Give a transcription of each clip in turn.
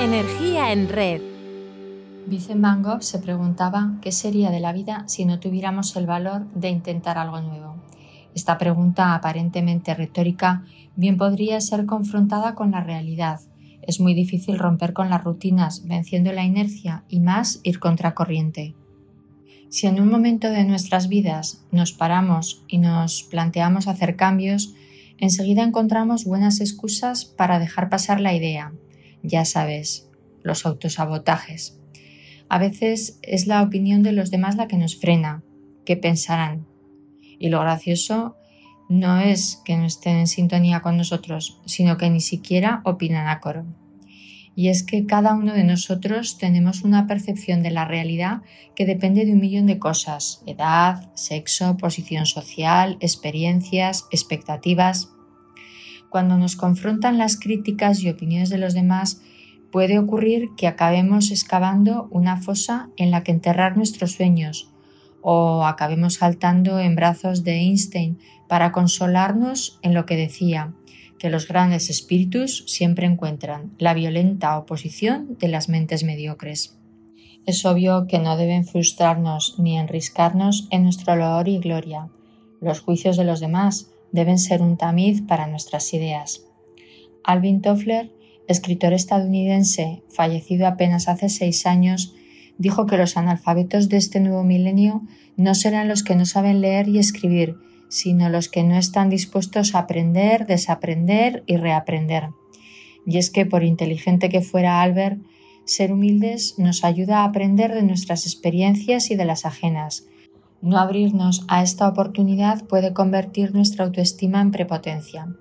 Energía en red. Vincent Van Gogh se preguntaba qué sería de la vida si no tuviéramos el valor de intentar algo nuevo. Esta pregunta aparentemente retórica bien podría ser confrontada con la realidad. Es muy difícil romper con las rutinas, venciendo la inercia y más ir contracorriente. Si en un momento de nuestras vidas nos paramos y nos planteamos hacer cambios, enseguida encontramos buenas excusas para dejar pasar la idea. Ya sabes, los autosabotajes. A veces es la opinión de los demás la que nos frena, qué pensarán. Y lo gracioso no es que no estén en sintonía con nosotros, sino que ni siquiera opinan a coro. Y es que cada uno de nosotros tenemos una percepción de la realidad que depende de un millón de cosas, edad, sexo, posición social, experiencias, expectativas. Cuando nos confrontan las críticas y opiniones de los demás, puede ocurrir que acabemos excavando una fosa en la que enterrar nuestros sueños o acabemos saltando en brazos de Einstein para consolarnos en lo que decía, que los grandes espíritus siempre encuentran la violenta oposición de las mentes mediocres. Es obvio que no deben frustrarnos ni enriscarnos en nuestro olor y gloria. Los juicios de los demás deben ser un tamiz para nuestras ideas. Alvin Toffler escritor estadounidense, fallecido apenas hace seis años, dijo que los analfabetos de este nuevo milenio no serán los que no saben leer y escribir, sino los que no están dispuestos a aprender, desaprender y reaprender. Y es que, por inteligente que fuera Albert, ser humildes nos ayuda a aprender de nuestras experiencias y de las ajenas. No abrirnos a esta oportunidad puede convertir nuestra autoestima en prepotencia.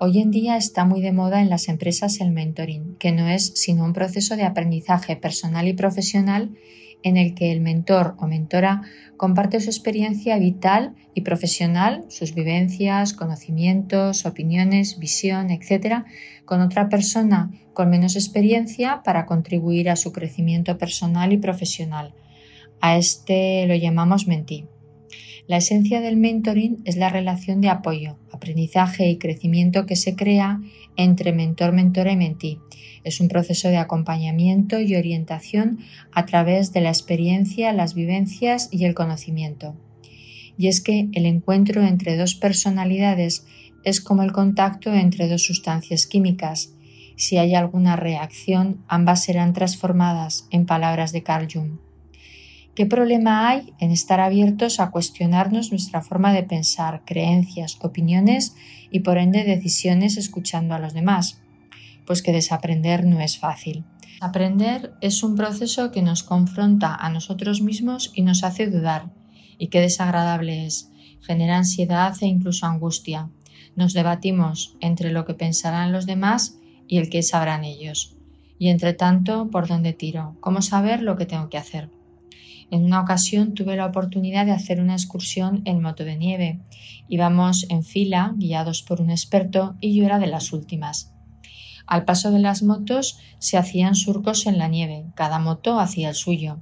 Hoy en día está muy de moda en las empresas el mentoring, que no es sino un proceso de aprendizaje personal y profesional en el que el mentor o mentora comparte su experiencia vital y profesional, sus vivencias, conocimientos, opiniones, visión, etc., con otra persona con menos experiencia para contribuir a su crecimiento personal y profesional. A este lo llamamos mentí. La esencia del mentoring es la relación de apoyo, aprendizaje y crecimiento que se crea entre mentor, mentora y mentí. Es un proceso de acompañamiento y orientación a través de la experiencia, las vivencias y el conocimiento. Y es que el encuentro entre dos personalidades es como el contacto entre dos sustancias químicas. Si hay alguna reacción, ambas serán transformadas, en palabras de Carl Jung. ¿Qué problema hay en estar abiertos a cuestionarnos nuestra forma de pensar, creencias, opiniones y por ende decisiones escuchando a los demás? Pues que desaprender no es fácil. Aprender es un proceso que nos confronta a nosotros mismos y nos hace dudar. Y qué desagradable es. Genera ansiedad e incluso angustia. Nos debatimos entre lo que pensarán los demás y el que sabrán ellos. Y entre tanto, ¿por dónde tiro? ¿Cómo saber lo que tengo que hacer? En una ocasión tuve la oportunidad de hacer una excursión en moto de nieve. Íbamos en fila, guiados por un experto, y yo era de las últimas. Al paso de las motos se hacían surcos en la nieve, cada moto hacía el suyo.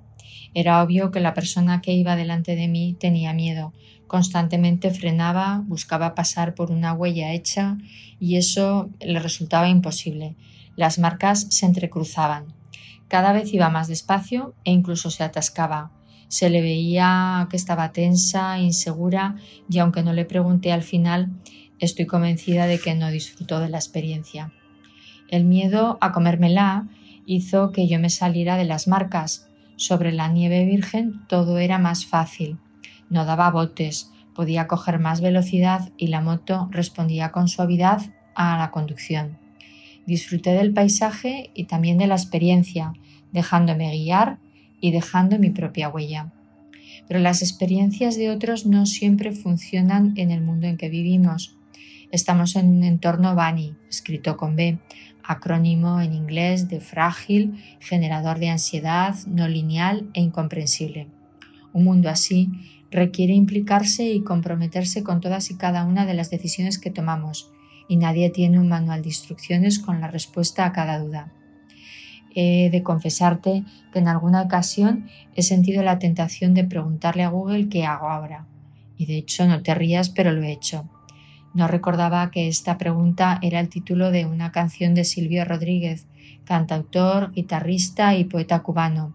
Era obvio que la persona que iba delante de mí tenía miedo, constantemente frenaba, buscaba pasar por una huella hecha y eso le resultaba imposible. Las marcas se entrecruzaban. Cada vez iba más despacio e incluso se atascaba. Se le veía que estaba tensa, insegura y aunque no le pregunté al final, estoy convencida de que no disfrutó de la experiencia. El miedo a comérmela hizo que yo me saliera de las marcas. Sobre la nieve virgen todo era más fácil. No daba botes, podía coger más velocidad y la moto respondía con suavidad a la conducción. Disfruté del paisaje y también de la experiencia, dejándome guiar y dejando mi propia huella. Pero las experiencias de otros no siempre funcionan en el mundo en que vivimos. Estamos en un entorno BANI, escrito con B, acrónimo en inglés de frágil, generador de ansiedad, no lineal e incomprensible. Un mundo así requiere implicarse y comprometerse con todas y cada una de las decisiones que tomamos, y nadie tiene un manual de instrucciones con la respuesta a cada duda. He de confesarte que en alguna ocasión he sentido la tentación de preguntarle a Google qué hago ahora. Y de hecho no te rías, pero lo he hecho. No recordaba que esta pregunta era el título de una canción de Silvio Rodríguez, cantautor, guitarrista y poeta cubano,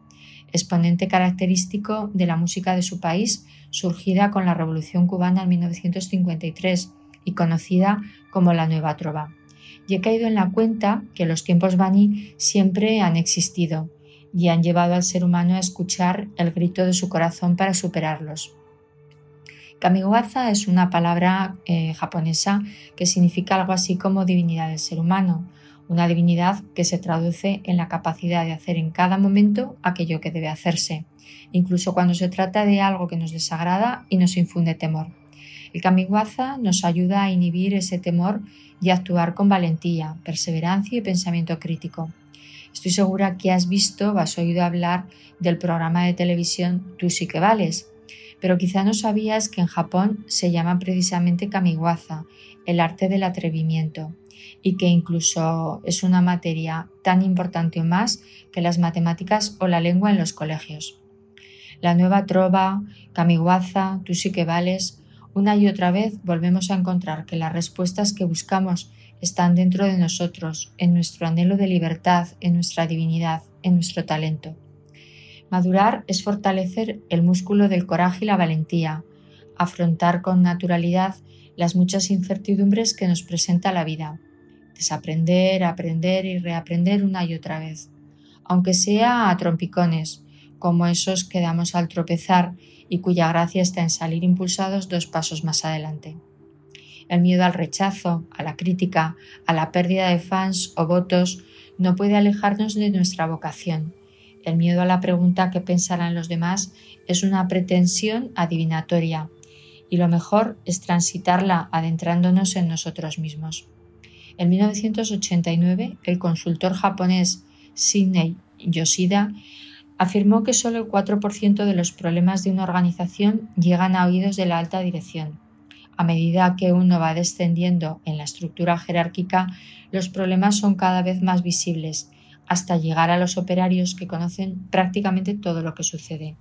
exponente característico de la música de su país, surgida con la Revolución cubana en 1953 y conocida como la Nueva Trova. Y he caído en la cuenta que los tiempos Bani siempre han existido y han llevado al ser humano a escuchar el grito de su corazón para superarlos. Kamiwaza es una palabra eh, japonesa que significa algo así como divinidad del ser humano, una divinidad que se traduce en la capacidad de hacer en cada momento aquello que debe hacerse, incluso cuando se trata de algo que nos desagrada y nos infunde temor. El Kamiwaza nos ayuda a inhibir ese temor y a actuar con valentía, perseverancia y pensamiento crítico. Estoy segura que has visto o has oído hablar del programa de televisión Tú sí que vales, pero quizá no sabías que en Japón se llama precisamente kamiwaza, el arte del atrevimiento, y que incluso es una materia tan importante o más que las matemáticas o la lengua en los colegios. La nueva trova, kamiwaza, tú sí que vales, una y otra vez volvemos a encontrar que las respuestas que buscamos están dentro de nosotros, en nuestro anhelo de libertad, en nuestra divinidad, en nuestro talento. Madurar es fortalecer el músculo del coraje y la valentía, afrontar con naturalidad las muchas incertidumbres que nos presenta la vida, desaprender, aprender y reaprender una y otra vez, aunque sea a trompicones, como esos que damos al tropezar y cuya gracia está en salir impulsados dos pasos más adelante. El miedo al rechazo, a la crítica, a la pérdida de fans o votos no puede alejarnos de nuestra vocación el miedo a la pregunta que pensarán los demás es una pretensión adivinatoria y lo mejor es transitarla adentrándonos en nosotros mismos. En 1989, el consultor japonés Sidney Yoshida afirmó que solo el 4% de los problemas de una organización llegan a oídos de la alta dirección. A medida que uno va descendiendo en la estructura jerárquica, los problemas son cada vez más visibles hasta llegar a los operarios que conocen prácticamente todo lo que sucede.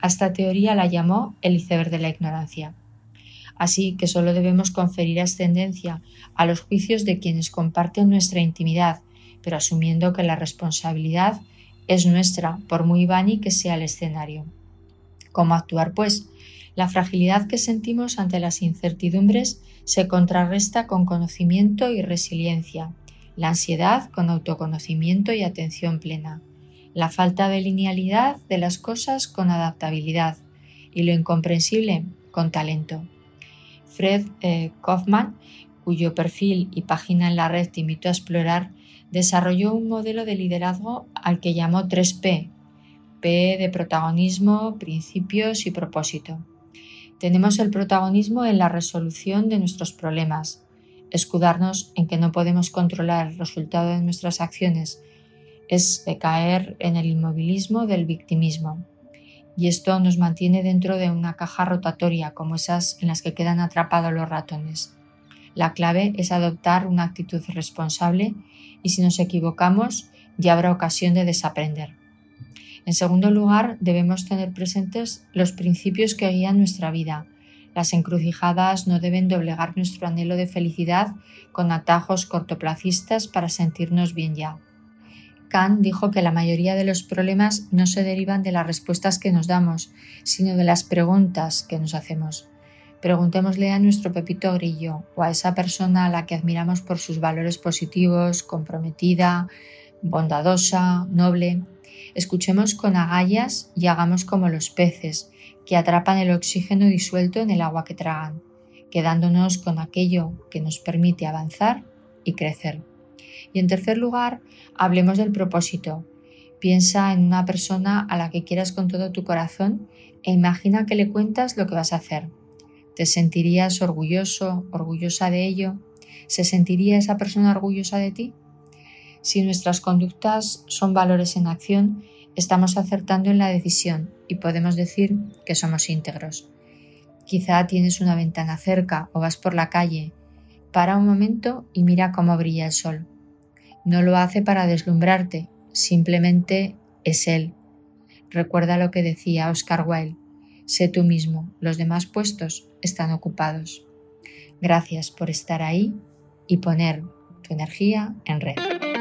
Esta teoría la llamó el iceberg de la ignorancia. Así que solo debemos conferir ascendencia a los juicios de quienes comparten nuestra intimidad, pero asumiendo que la responsabilidad es nuestra, por muy vani que sea el escenario. ¿Cómo actuar, pues? La fragilidad que sentimos ante las incertidumbres se contrarresta con conocimiento y resiliencia, la ansiedad con autoconocimiento y atención plena, la falta de linealidad de las cosas con adaptabilidad y lo incomprensible con talento. Fred eh, Kaufman, cuyo perfil y página en la red te invito a explorar, desarrolló un modelo de liderazgo al que llamó 3P, P de protagonismo, principios y propósito. Tenemos el protagonismo en la resolución de nuestros problemas, escudarnos en que no podemos controlar el resultado de nuestras acciones es caer en el inmovilismo del victimismo. Y esto nos mantiene dentro de una caja rotatoria como esas en las que quedan atrapados los ratones. La clave es adoptar una actitud responsable y si nos equivocamos ya habrá ocasión de desaprender. En segundo lugar, debemos tener presentes los principios que guían nuestra vida, las encrucijadas no deben doblegar nuestro anhelo de felicidad con atajos cortoplacistas para sentirnos bien ya. Kant dijo que la mayoría de los problemas no se derivan de las respuestas que nos damos, sino de las preguntas que nos hacemos. Preguntémosle a nuestro Pepito Grillo o a esa persona a la que admiramos por sus valores positivos, comprometida, bondadosa, noble. Escuchemos con agallas y hagamos como los peces, que atrapan el oxígeno disuelto en el agua que tragan, quedándonos con aquello que nos permite avanzar y crecer. Y en tercer lugar, hablemos del propósito. Piensa en una persona a la que quieras con todo tu corazón e imagina que le cuentas lo que vas a hacer. ¿Te sentirías orgulloso, orgullosa de ello? ¿Se sentiría esa persona orgullosa de ti? Si nuestras conductas son valores en acción, estamos acertando en la decisión y podemos decir que somos íntegros. Quizá tienes una ventana cerca o vas por la calle. Para un momento y mira cómo brilla el sol. No lo hace para deslumbrarte, simplemente es él. Recuerda lo que decía Oscar Wilde. Sé tú mismo, los demás puestos están ocupados. Gracias por estar ahí y poner tu energía en red.